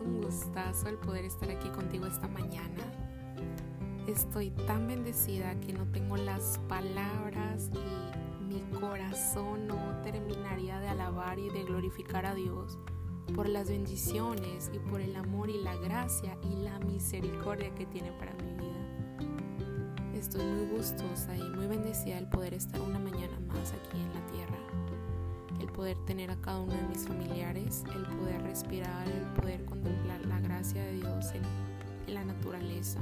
un gustazo el poder estar aquí contigo esta mañana. Estoy tan bendecida que no tengo las palabras y mi corazón no terminaría de alabar y de glorificar a Dios por las bendiciones y por el amor y la gracia y la misericordia que tiene para mi vida. Estoy muy gustosa y muy bendecida el poder estar una mañana más aquí en la tierra poder tener a cada uno de mis familiares, el poder respirar, el poder contemplar la gracia de Dios en, la naturaleza.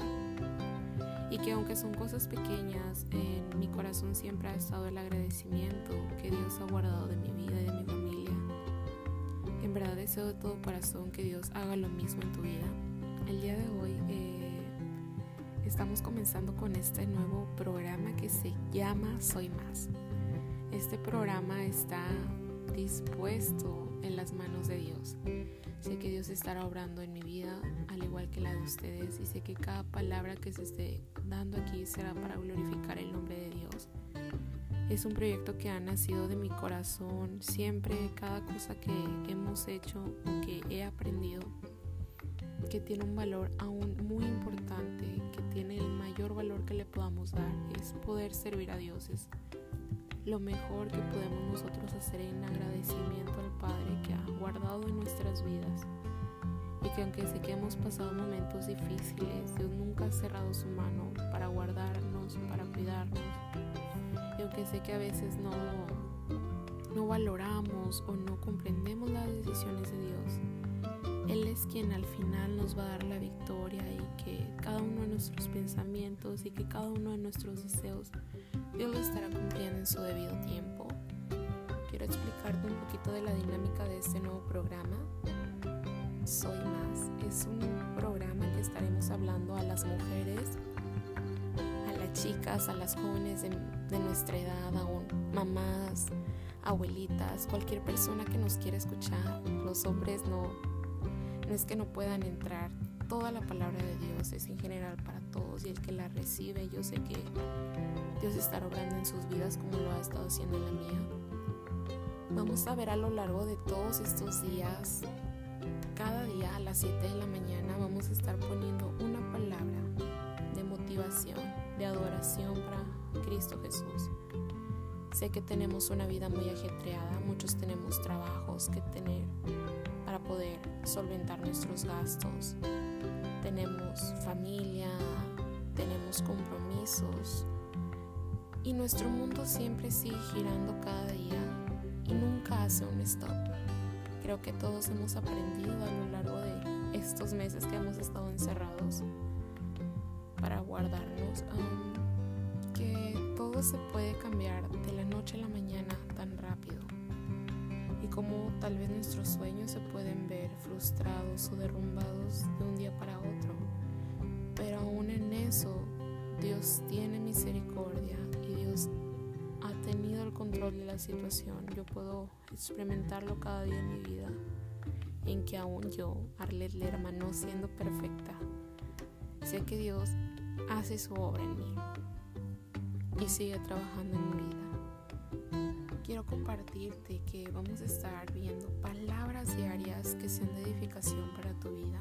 Y que aunque son cosas pequeñas, en mi corazón siempre ha estado el agradecimiento que Dios ha guardado de mi vida y de mi familia. En verdad deseo de todo corazón que Dios haga lo mismo en tu vida. El día de hoy eh, estamos comenzando con este nuevo programa que se llama Soy Más. Este programa está dispuesto en las manos de Dios. Sé que Dios estará obrando en mi vida, al igual que la de ustedes, y sé que cada palabra que se esté dando aquí será para glorificar el nombre de Dios. Es un proyecto que ha nacido de mi corazón, siempre cada cosa que hemos hecho o que he aprendido, que tiene un valor aún muy importante, que tiene el mayor valor que le podamos dar, es poder servir a Dios, lo mejor que podemos nosotros hacer en agradecimiento al Padre que ha guardado en nuestras vidas. Y que aunque sé que hemos pasado momentos difíciles, Dios nunca ha cerrado su mano para guardarnos, para cuidarnos. Y aunque sé que a veces no, no valoramos o no comprendemos las decisiones de Dios, Él es quien al final nos va a dar la victoria y que cada uno de nuestros pensamientos y que cada uno de nuestros deseos Dios lo estará cumpliendo en su debido tiempo. Quiero explicarte un poquito de la dinámica de este nuevo programa. Soy Más es un programa que estaremos hablando a las mujeres, a las chicas, a las jóvenes de, nuestra edad, aún mamás, abuelitas, cualquier persona que nos quiera escuchar. Los hombres no, no es que no puedan entrar. Toda la palabra de Dios es en general para todos y el que la recibe, yo sé que Dios estará obrando en sus vidas como lo ha estado haciendo en la mía. Vamos a ver a lo largo de todos estos días, cada día a las 7 de la mañana vamos a estar poniendo una palabra de motivación, de adoración para Cristo Jesús. Sé que tenemos una vida muy ajetreada, muchos tenemos trabajos que tener para poder solventar nuestros gastos. Tenemos familia, tenemos compromisos, y nuestro mundo siempre sigue girando cada día y nunca hace un stop. Creo que todos hemos aprendido a lo largo de estos meses que hemos estado encerrados para guardarnos que todo se puede cambiar de la noche a la mañana tan rápido y como tal vez nuestros sueños se pueden ver frustrados o derrumbados de un día para otro. Pero aún en eso Dios tiene misericordia ha tenido el control de la situación. Yo puedo experimentarlo cada día en mi vida, en que aún yo, Arlet Lerma, no siendo perfecta, sé que Dios hace su obra en mí y sigue trabajando en mi vida. Quiero compartirte que vamos a estar viendo palabras diarias que sean de edificación para tu vida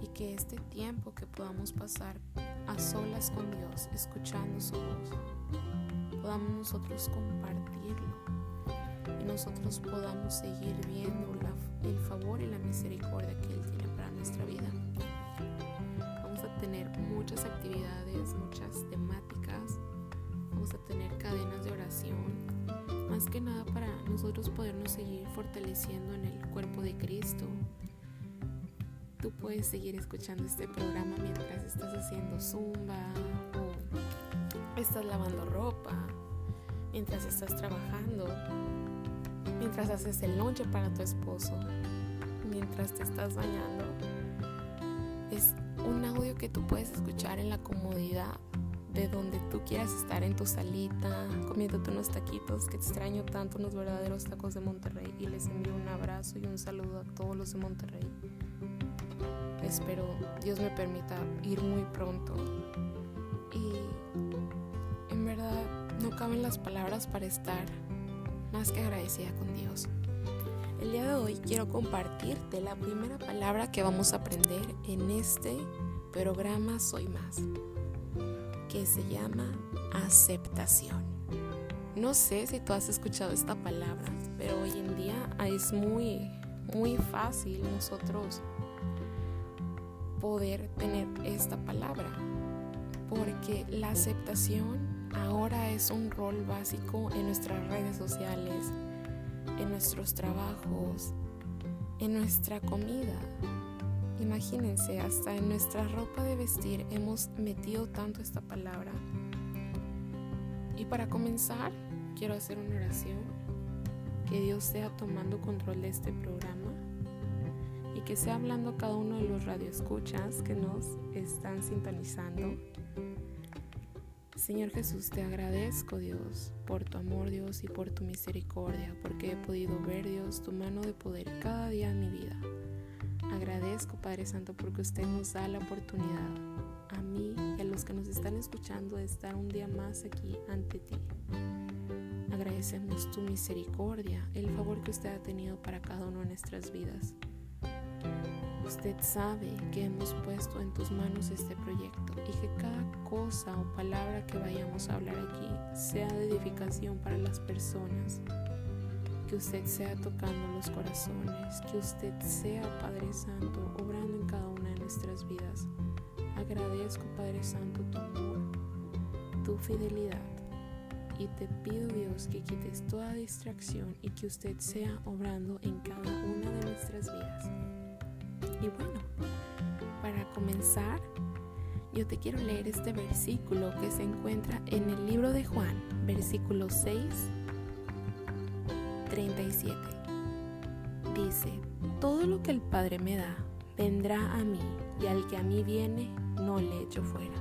y que este tiempo que podamos pasar a solas con Dios, escuchando su voz, podamos nosotros compartirlo y nosotros podamos seguir viendo el favor y la misericordia que Él tiene para nuestra vida. Vamos a tener muchas actividades, muchas temáticas, vamos a tener cadenas de oración, más que nada para nosotros podernos seguir fortaleciendo en el cuerpo de Cristo, Tú puedes seguir escuchando este programa mientras estás haciendo zumba o estás lavando ropa, mientras estás trabajando, mientras haces el lonche para tu esposo, mientras te estás bañando. Es un audio que tú puedes escuchar en la comodidad de donde tú quieras estar en tu salita, comiéndote unos taquitos, que te extraño tanto, unos verdaderos tacos de Monterrey. Y les envío un abrazo y un saludo a todos los de Monterrey espero Dios me permita ir muy pronto. Y en verdad no caben las palabras para estar más que agradecida con Dios. El día de hoy quiero compartirte la primera palabra que vamos a aprender en este programa Soy Más, que se llama aceptación. No sé si tú has escuchado esta palabra, pero hoy en día es muy, muy fácil nosotros poder tener esta palabra, porque la aceptación ahora es un rol básico en nuestras redes sociales, en nuestros trabajos, en nuestra comida. Imagínense, hasta en nuestra ropa de vestir hemos metido tanto esta palabra. Y para comenzar, quiero hacer una oración. Que Dios sea tomando control de este programa y que sea hablando cada uno de los radioescuchas que nos están sintonizando. Señor Jesús, te agradezco Dios por tu amor Dios y por tu misericordia, porque he podido ver Dios tu mano de poder cada día en mi vida. Agradezco Padre Santo porque usted nos da la oportunidad a mí y a los que nos están escuchando de estar un día más aquí ante ti. Agradecemos tu misericordia, el favor que usted ha tenido para cada uno de nuestras vidas. Usted sabe que hemos puesto en tus manos este proyecto y que cada cosa o palabra que vayamos a hablar aquí sea de edificación para las personas. Que usted sea tocando los corazones, que usted sea Padre Santo obrando en cada una de nuestras vidas. Agradezco Padre Santo tu amor, tu fidelidad y te pido Dios que quites toda distracción y que usted sea obrando en cada una de nuestras vidas. Y bueno, para comenzar, yo te quiero leer este versículo que se encuentra en el libro de Juan, versículo 6, 37. Dice, todo lo que el Padre me da vendrá a mí y al que a mí viene no le echo fuera.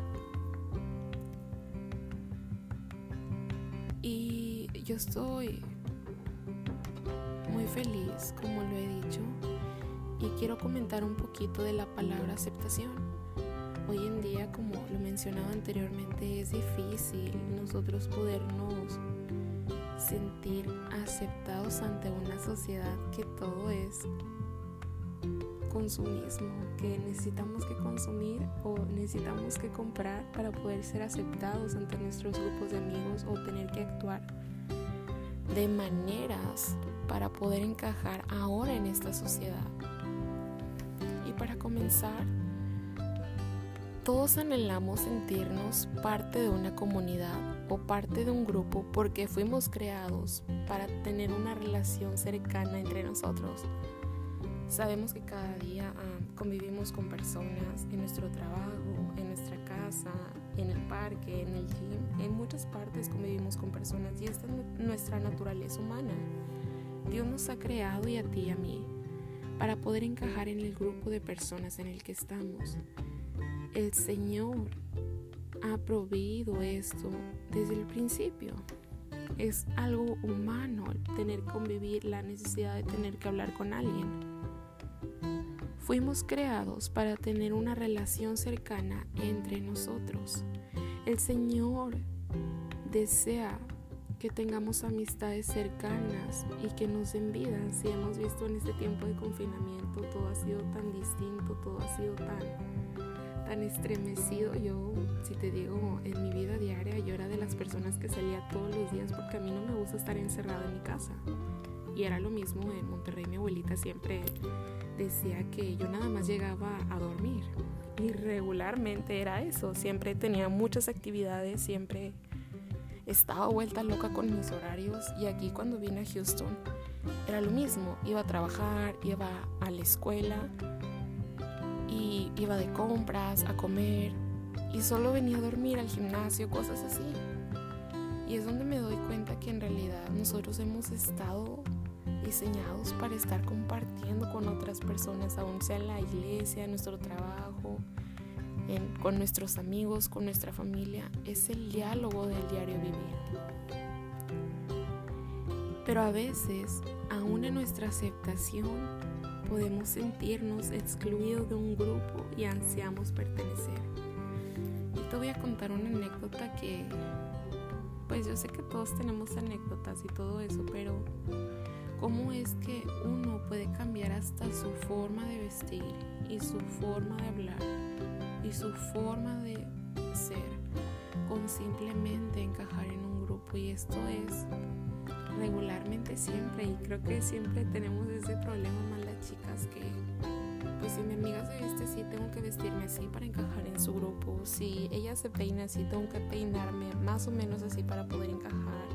Y yo estoy muy feliz, como lo he dicho, y quiero comentar un poquito de la palabra aceptación. Hoy en día, como lo mencionaba anteriormente, es difícil nosotros podernos sentir aceptados ante una sociedad que todo es consumismo, que necesitamos que consumir o necesitamos que comprar para poder ser aceptados ante nuestros grupos de amigos o tener que actuar de maneras para poder encajar ahora en esta sociedad. Y para comenzar, todos anhelamos sentirnos parte de una comunidad o parte de un grupo porque fuimos creados para tener una relación cercana entre nosotros. Sabemos que cada día ah, convivimos con personas en nuestro trabajo, en nuestra casa, en el parque, en el gym, en muchas partes convivimos con personas y esta es nuestra naturaleza humana. Dios nos ha creado y a ti y a mí para poder encajar en el grupo de personas en el que estamos. El Señor ha proveído esto desde el principio. Es algo humano tener convivir, la necesidad de tener que hablar con alguien. Fuimos creados para tener una relación cercana entre nosotros. El Señor desea que tengamos amistades cercanas y que nos den. Si hemos visto en este tiempo de confinamiento, todo ha sido tan distinto, todo ha sido tan, tan estremecido. Yo, te digo, en mi vida diaria, yo era de las personas que salía todos los días porque a mí no me gusta estar encerrada en mi casa. Y era lo mismo en Monterrey, mi abuelita siempre decía que yo nada más llegaba a dormir. Y regularmente era eso, siempre tenía muchas actividades, siempre estaba vuelta loca con mis horarios y aquí cuando vine a Houston era lo mismo, iba a trabajar, iba a la escuela y iba de compras, a comer y solo venía a dormir al gimnasio, cosas así. Y es donde me doy cuenta que en realidad nosotros hemos estado diseñados para estar compartiendo con otras personas, aún sea en la iglesia, en nuestro trabajo, con nuestros amigos, con nuestra familia. Es el diálogo del diario vivir. Pero a veces, aún en nuestra aceptación, podemos sentirnos excluidos de un grupo y ansiamos pertenecer. Te voy a contar una anécdota que, pues yo sé que todos tenemos anécdotas y todo eso, pero cómo es que uno puede cambiar hasta su forma de vestir y su forma de hablar y su forma de ser con simplemente encajar en un grupo y esto es regularmente siempre y creo que siempre tenemos ese problema más las chicas que pues si mi amiga se viste así tengo que vestirme así para encajar en su grupo si ella se peina así tengo que peinarme más o menos así para poder encajar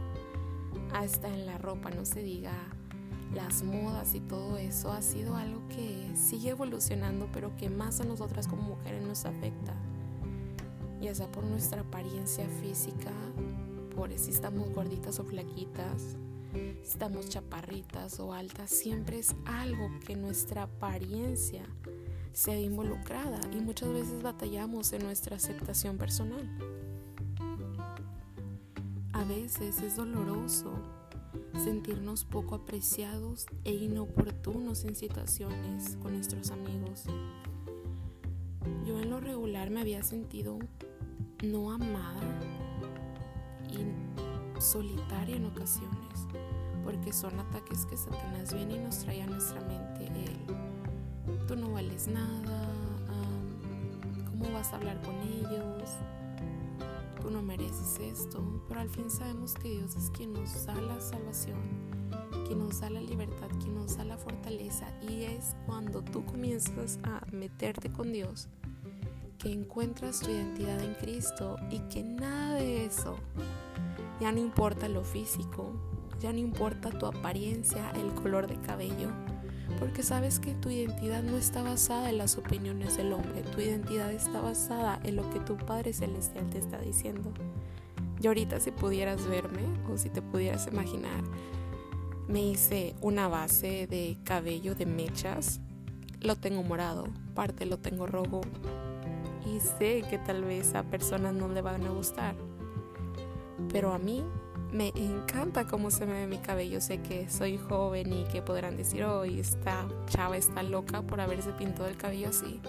hasta en la ropa no se diga las modas y todo eso ha sido algo que sigue evolucionando, pero que más a nosotras como mujeres nos afecta. Ya sea por nuestra apariencia física, por si estamos gorditas o flaquitas, estamos chaparritas o altas, siempre es algo que nuestra apariencia se ve involucrada y muchas veces batallamos en nuestra aceptación personal. A veces es doloroso sentirnos poco apreciados e inoportunos en situaciones con nuestros amigos. Yo en lo regular me había sentido no amada y solitaria en ocasiones, porque son ataques que Satanás viene y nos trae a nuestra mente el, tú no vales nada, ¿cómo vas a hablar con ellos? tú no mereces esto, pero al fin sabemos que Dios es quien nos da la salvación, quien nos da la libertad, quien nos da la fortaleza y es cuando tú comienzas a meterte con Dios que encuentras tu identidad en Cristo y que nada de eso, ya no importa lo físico, ya no importa tu apariencia, el color de cabello, porque sabes que tu identidad no está basada en las opiniones del hombre, tu identidad está basada en lo que tu Padre Celestial te está diciendo. Y ahorita si pudieras verme o si te pudieras imaginar, me hice una base de cabello de mechas, lo tengo morado, parte lo tengo rojo. Y sé que tal vez a personas no le van a gustar, pero a mí me encanta cómo se me ve mi cabello. Sé que soy joven y que podrán decir, hoy esta chava está loca por haberse pintado el cabello así.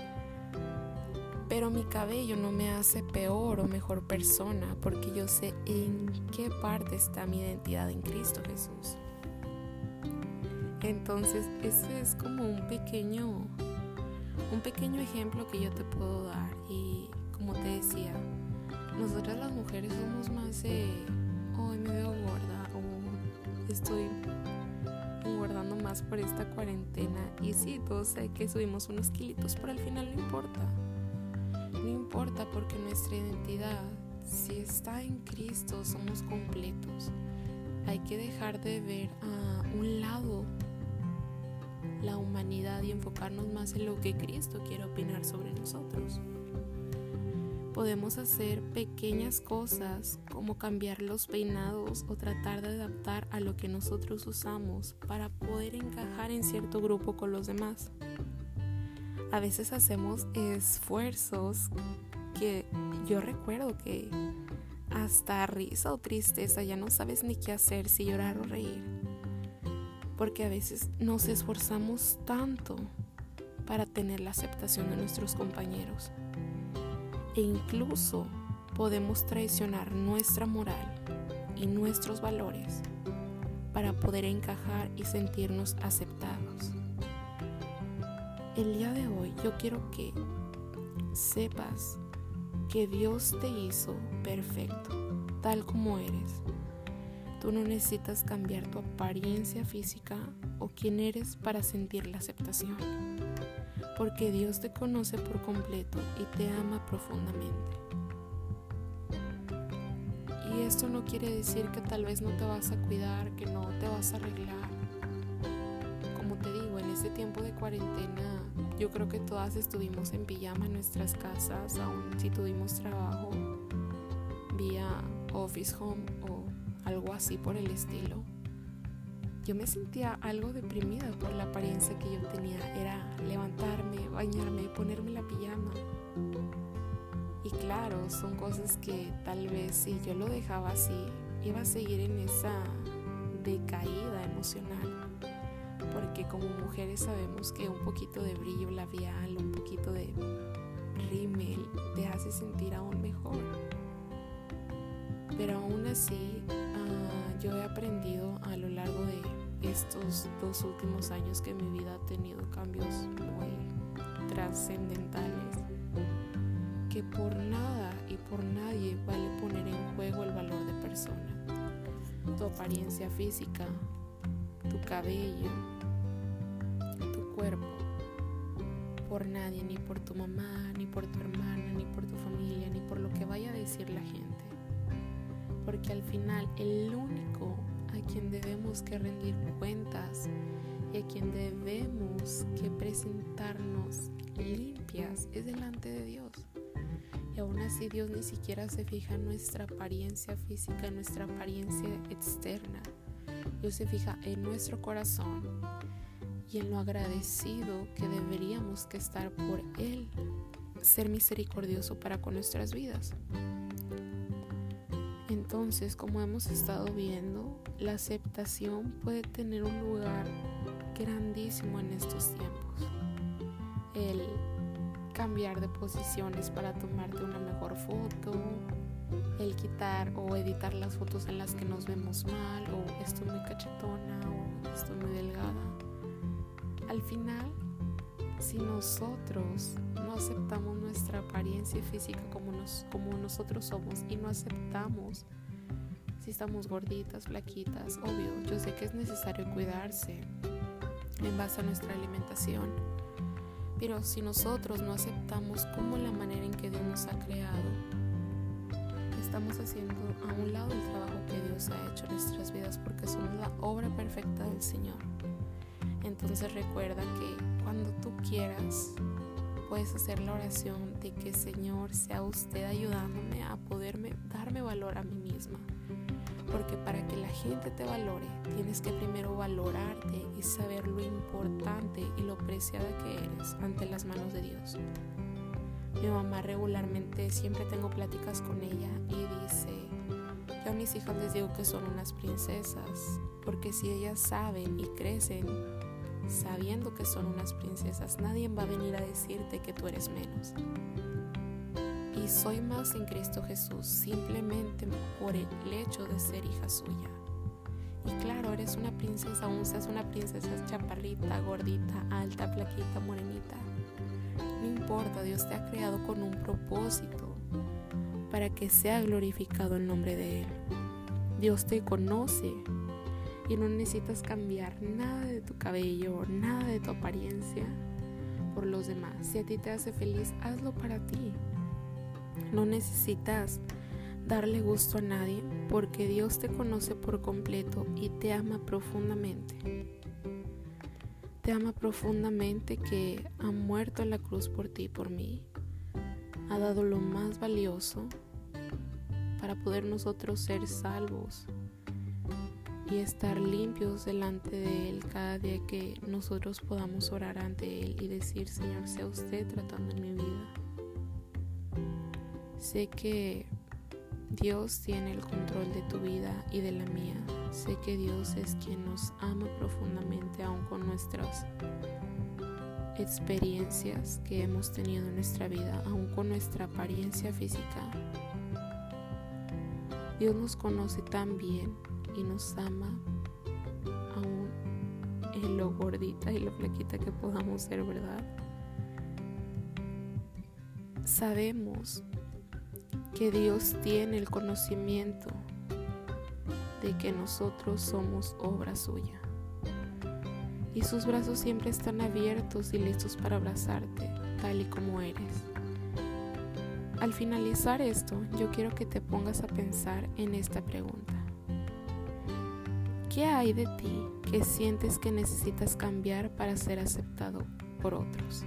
Pero mi cabello no me hace peor o mejor persona porque yo sé en qué parte está mi identidad en Cristo Jesús. Entonces, ese es como un pequeño un pequeño ejemplo que yo te puedo dar y como te decía, nosotras las mujeres somos más hoy me veo gorda o estoy engordando más por esta cuarentena. Y sí, todos sé que subimos unos kilitos, pero al final no importa. No importa porque nuestra identidad, si está en Cristo, somos completos. Hay que dejar de ver a un lado la humanidad y enfocarnos más en lo que Cristo quiere opinar sobre nosotros podemos hacer pequeñas cosas como cambiar los peinados o tratar de adaptar a lo que nosotros usamos para poder encajar en cierto grupo con los demás. A veces hacemos esfuerzos que yo recuerdo que hasta risa o tristeza ya no sabes ni qué hacer, si llorar o reír. Porque a veces nos esforzamos tanto para tener la aceptación de nuestros compañeros e incluso podemos traicionar nuestra moral y nuestros valores para poder encajar y sentirnos aceptados. El día de hoy yo quiero que sepas que Dios te hizo perfecto, tal como eres. Tú no necesitas cambiar tu apariencia física o quién eres para sentir la aceptación porque Dios te conoce por completo y te ama profundamente. Y esto no quiere decir que tal vez no te vas a cuidar, que no te vas a arreglar. Como te digo, en este tiempo de cuarentena, yo creo que todas estuvimos en pijama en nuestras casas, aun si tuvimos trabajo vía office home o algo así por el estilo yo me sentía algo deprimida por la apariencia que yo tenía. Era levantarme, bañarme, ponerme la pijama. Y claro, son cosas que tal vez si yo lo dejaba así, iba a seguir en esa decaída emocional. Porque como mujeres sabemos que un poquito de brillo labial, un poquito de rímel te hace sentir aún mejor. Pero aún así, ah, yo he aprendido a lo largo de estos dos últimos años que mi vida ha tenido cambios muy trascendentales, que por nada y por nadie vale poner en juego el valor de persona, tu apariencia física, tu cabello, tu cuerpo, por nadie, ni por tu mamá, ni por tu hermana, ni por tu familia, ni por lo que vaya a decir la gente. Porque al final el único a quien debemos que rendir cuentas y a quien debemos que presentarnos limpias es delante de Dios. Y aún así Dios ni siquiera se fija en nuestra apariencia física, en nuestra apariencia externa. Dios se fija en nuestro corazón y en lo agradecido que deberíamos que estar por Él, ser misericordioso para con nuestras vidas. Entonces, como hemos estado viendo, la aceptación puede tener un lugar grandísimo en estos tiempos. El cambiar de posiciones para tomarte una mejor foto, el quitar o editar las fotos en las que nos vemos mal, o estoy muy cachetona, o estoy muy delgada. Al final, si nosotros no aceptamos nuestra apariencia física como, nos, como nosotros somos y no aceptamos si estamos gorditas, flaquitas, obvio, yo sé que es necesario cuidarse en base a nuestra alimentación, pero si nosotros no aceptamos como la manera en que Dios nos ha creado, estamos haciendo a un lado el trabajo que Dios ha hecho en nuestras vidas porque somos la obra perfecta del Señor. Entonces recuerda que cuando tú quieras, puedes hacer la oración de que Señor sea usted ayudándome a poderme darme valor a mí misma. Porque para que la gente te valore, tienes que primero valorarte y saber lo importante y lo preciada que eres ante las manos de Dios. Mi mamá regularmente siempre tengo pláticas con ella y dice, yo a mis hijas les digo que son unas princesas, porque si ellas saben y crecen sabiendo que son unas princesas, nadie va a venir a decirte que tú eres menos. Soy más en Cristo Jesús simplemente por el hecho de ser hija suya. Y claro, eres una princesa, aún seas una princesa chaparrita, gordita, alta, plaquita, morenita. No importa, Dios te ha creado con un propósito para que sea glorificado el nombre de Él. Dios te conoce y no necesitas cambiar nada de tu cabello, nada de tu apariencia por los demás. Si a ti te hace feliz, hazlo para ti. No necesitas darle gusto a nadie porque Dios te conoce por completo y te ama profundamente. Te ama profundamente que ha muerto en la cruz por ti y por mí. Ha dado lo más valioso para poder nosotros ser salvos y estar limpios delante de Él cada día que nosotros podamos orar ante Él y decir, Señor, sea usted tratando en mi vida. Sé que Dios tiene el control de tu vida y de la mía. Sé que Dios es quien nos ama profundamente aún con nuestras experiencias que hemos tenido en nuestra vida, aún con nuestra apariencia física. Dios nos conoce tan bien y nos ama aún en lo gordita y lo flaquita que podamos ser, ¿verdad? Sabemos que Dios tiene el conocimiento de que nosotros somos obra suya. Y sus brazos siempre están abiertos y listos para abrazarte, tal y como eres. Al finalizar esto, yo quiero que te pongas a pensar en esta pregunta. ¿Qué hay de ti que sientes que necesitas cambiar para ser aceptado por otros?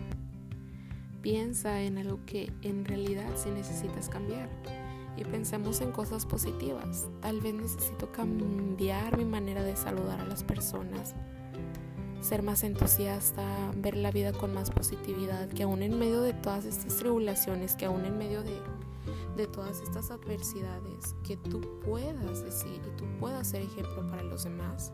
Piensa en algo que en realidad sí necesitas cambiar y pensemos en cosas positivas. Tal vez necesito cambiar mi manera de saludar a las personas, ser más entusiasta, ver la vida con más positividad, que aún en medio de todas estas tribulaciones, que aún en medio de de todas estas adversidades que tú puedas decir y tú puedas ser ejemplo para los demás.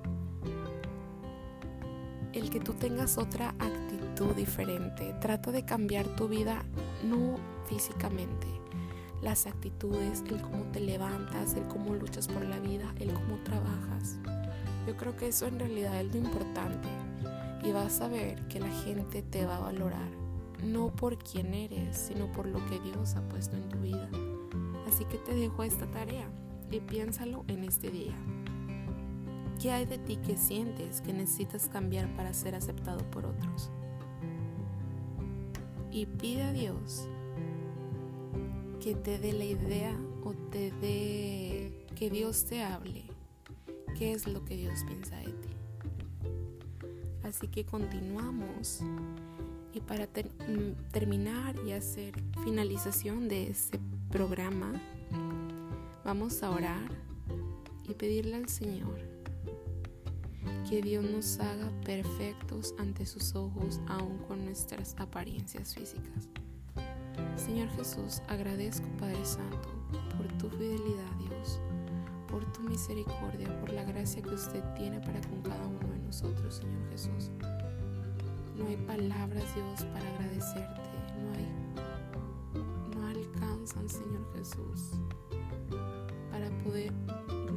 El que tú tengas otra actitud diferente. Trata de cambiar tu vida no físicamente. las actitudes, el cómo te levantas, el cómo luchas por la vida, el cómo trabajas. Yo creo que eso en realidad es lo importante y vas a ver que la gente te va a valorar, no por quién eres, sino por lo que Dios ha puesto en tu vida. Así que te dejo esta tarea y piénsalo en este día. ¿Qué hay de ti que sientes que necesitas cambiar para ser aceptado por otros? Y pide a Dios que te dé la idea o te dé que Dios te hable. ¿Qué es lo que Dios piensa de ti? Así que continuamos. Y para mm, terminar y hacer finalización de este programa, vamos a orar y pedirle al Señor que Dios nos haga perfectos ante sus ojos, aun con nuestras apariencias físicas. Señor Jesús, agradezco Padre Santo por tu fidelidad, Dios, por tu misericordia, por la gracia que usted tiene para con cada uno de nosotros, Señor Jesús. No hay palabras, Dios, para agradecerte. No hay, no alcanzan, Señor Jesús, para poder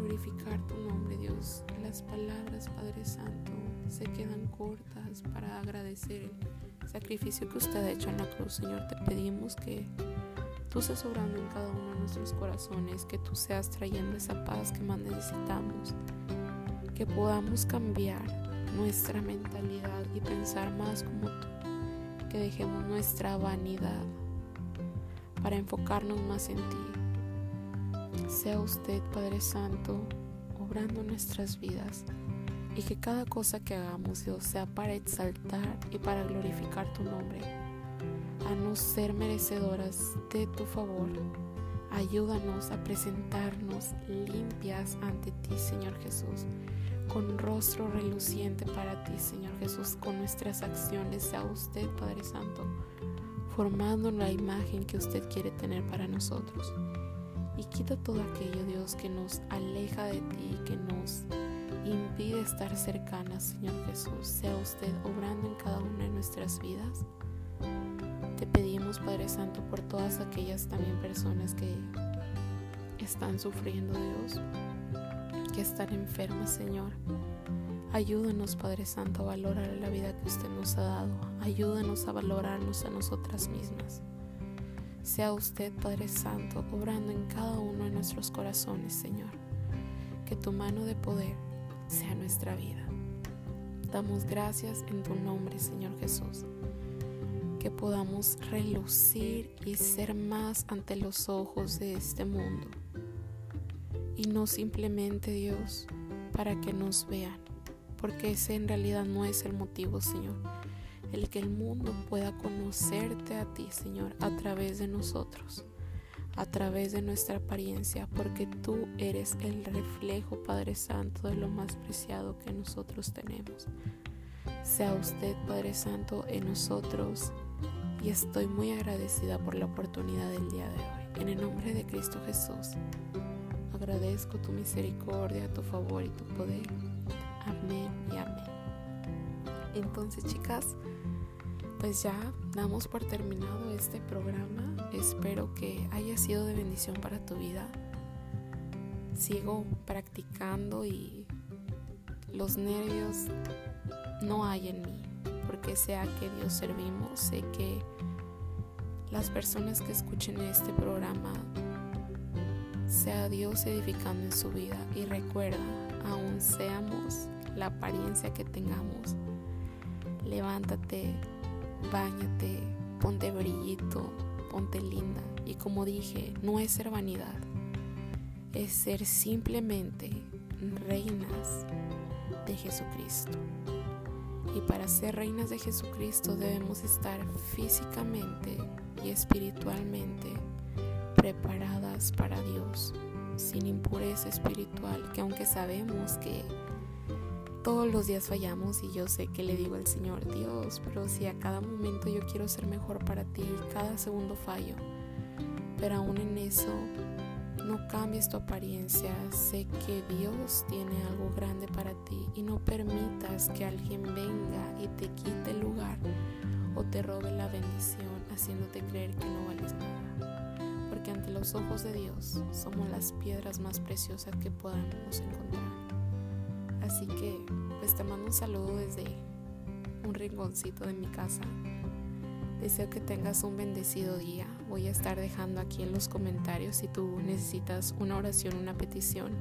glorificar tu nombre, Dios. Las palabras, Padre Santo, se quedan cortas para agradecer sacrificio que usted ha hecho en la cruz, Señor. Te pedimos que tú seas obrando en cada uno de nuestros corazones, que tú seas trayendo esa paz que más necesitamos, que podamos cambiar nuestra mentalidad y pensar más como tú, que dejemos nuestra vanidad para enfocarnos más en ti. Sea usted, Padre Santo, obrando nuestras vidas y que cada cosa que hagamos, Dios, sea para exaltar y para glorificar tu nombre, a no ser merecedoras de tu favor. Ayúdanos a presentarnos limpias ante ti, Señor Jesús, con rostro reluciente para ti, Señor Jesús, con nuestras acciones, sea usted, Padre Santo, formando la imagen que usted quiere tener para nosotros. Y quita todo aquello, Dios, que nos aleja de ti, que nos impide estar cercana, Señor Jesús. Sea usted obrando en cada una de nuestras vidas. Te pedimos, Padre Santo, por todas aquellas también personas que están sufriendo, Dios, que están enfermas, Señor. Ayúdanos, Padre Santo, a valorar la vida que usted nos ha dado. Ayúdanos a valorarnos a nosotras mismas. Sea usted, Padre Santo, obrando en cada uno de nuestros corazones, Señor. Que tu mano de poder sea nuestra vida. Damos gracias en tu nombre, Señor Jesús. Que podamos relucir y ser más ante los ojos de este mundo. Y no simplemente, Dios, para que nos vean. Porque ese en realidad no es el motivo, Señor. El que el mundo pueda conocerte a ti, Señor, a través de nosotros a través de nuestra apariencia, porque tú eres el reflejo, Padre Santo, de lo más preciado que nosotros tenemos. Sea usted, Padre Santo, en nosotros y estoy muy agradecida por la oportunidad del día de hoy. En el nombre de Cristo Jesús, agradezco tu misericordia, tu favor y tu poder. Amén y amén. Entonces, chicas, pues ya damos por terminado este programa. Espero que haya sido de bendición para tu vida. Sigo practicando y los nervios no hay en mí, porque sea que Dios servimos, sé que las personas que escuchen este programa sea Dios edificando en su vida y recuerda, aún seamos la apariencia que tengamos, levántate Báñate, ponte brillito, ponte linda. Y como dije, no es ser vanidad, es ser simplemente reinas de Jesucristo. Y para ser reinas de Jesucristo debemos estar físicamente y espiritualmente preparadas para Dios, sin impureza espiritual, que aunque sabemos que todos los días fallamos y yo sé que le digo al Señor, Dios, pero si a cada momento yo quiero ser mejor para ti, cada segundo fallo, pero aún en eso no cambies tu apariencia, sé que Dios tiene algo grande para ti y no permitas que alguien venga y te quite el lugar o te robe la bendición haciéndote creer que no vales nada. Porque ante los ojos de Dios somos las piedras más preciosas que podamos encontrar. Así que, pues te mando un saludo desde un rinconcito de mi casa. Deseo que tengas un bendecido día. Voy a estar dejando aquí en los comentarios si tú necesitas una oración, una petición.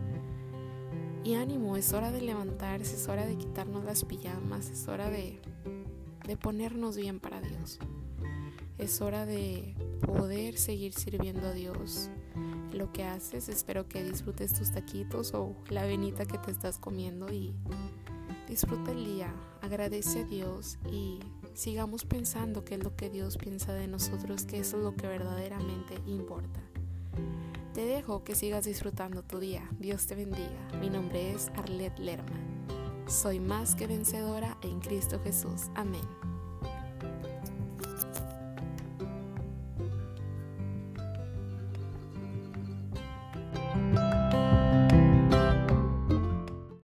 Y ánimo, es hora de levantarse, es hora de quitarnos las pijamas, es hora de, de ponernos bien para Dios. Es hora de poder seguir sirviendo a Dios. Lo que haces, espero que disfrutes tus taquitos o la venita que te estás comiendo y disfruta el día, agradece a Dios y sigamos pensando qué es lo que Dios piensa de nosotros, que eso es lo que verdaderamente importa. Te dejo que sigas disfrutando tu día. Dios te bendiga. Mi nombre es Arlette Lerma. Soy más que vencedora en Cristo Jesús. Amén.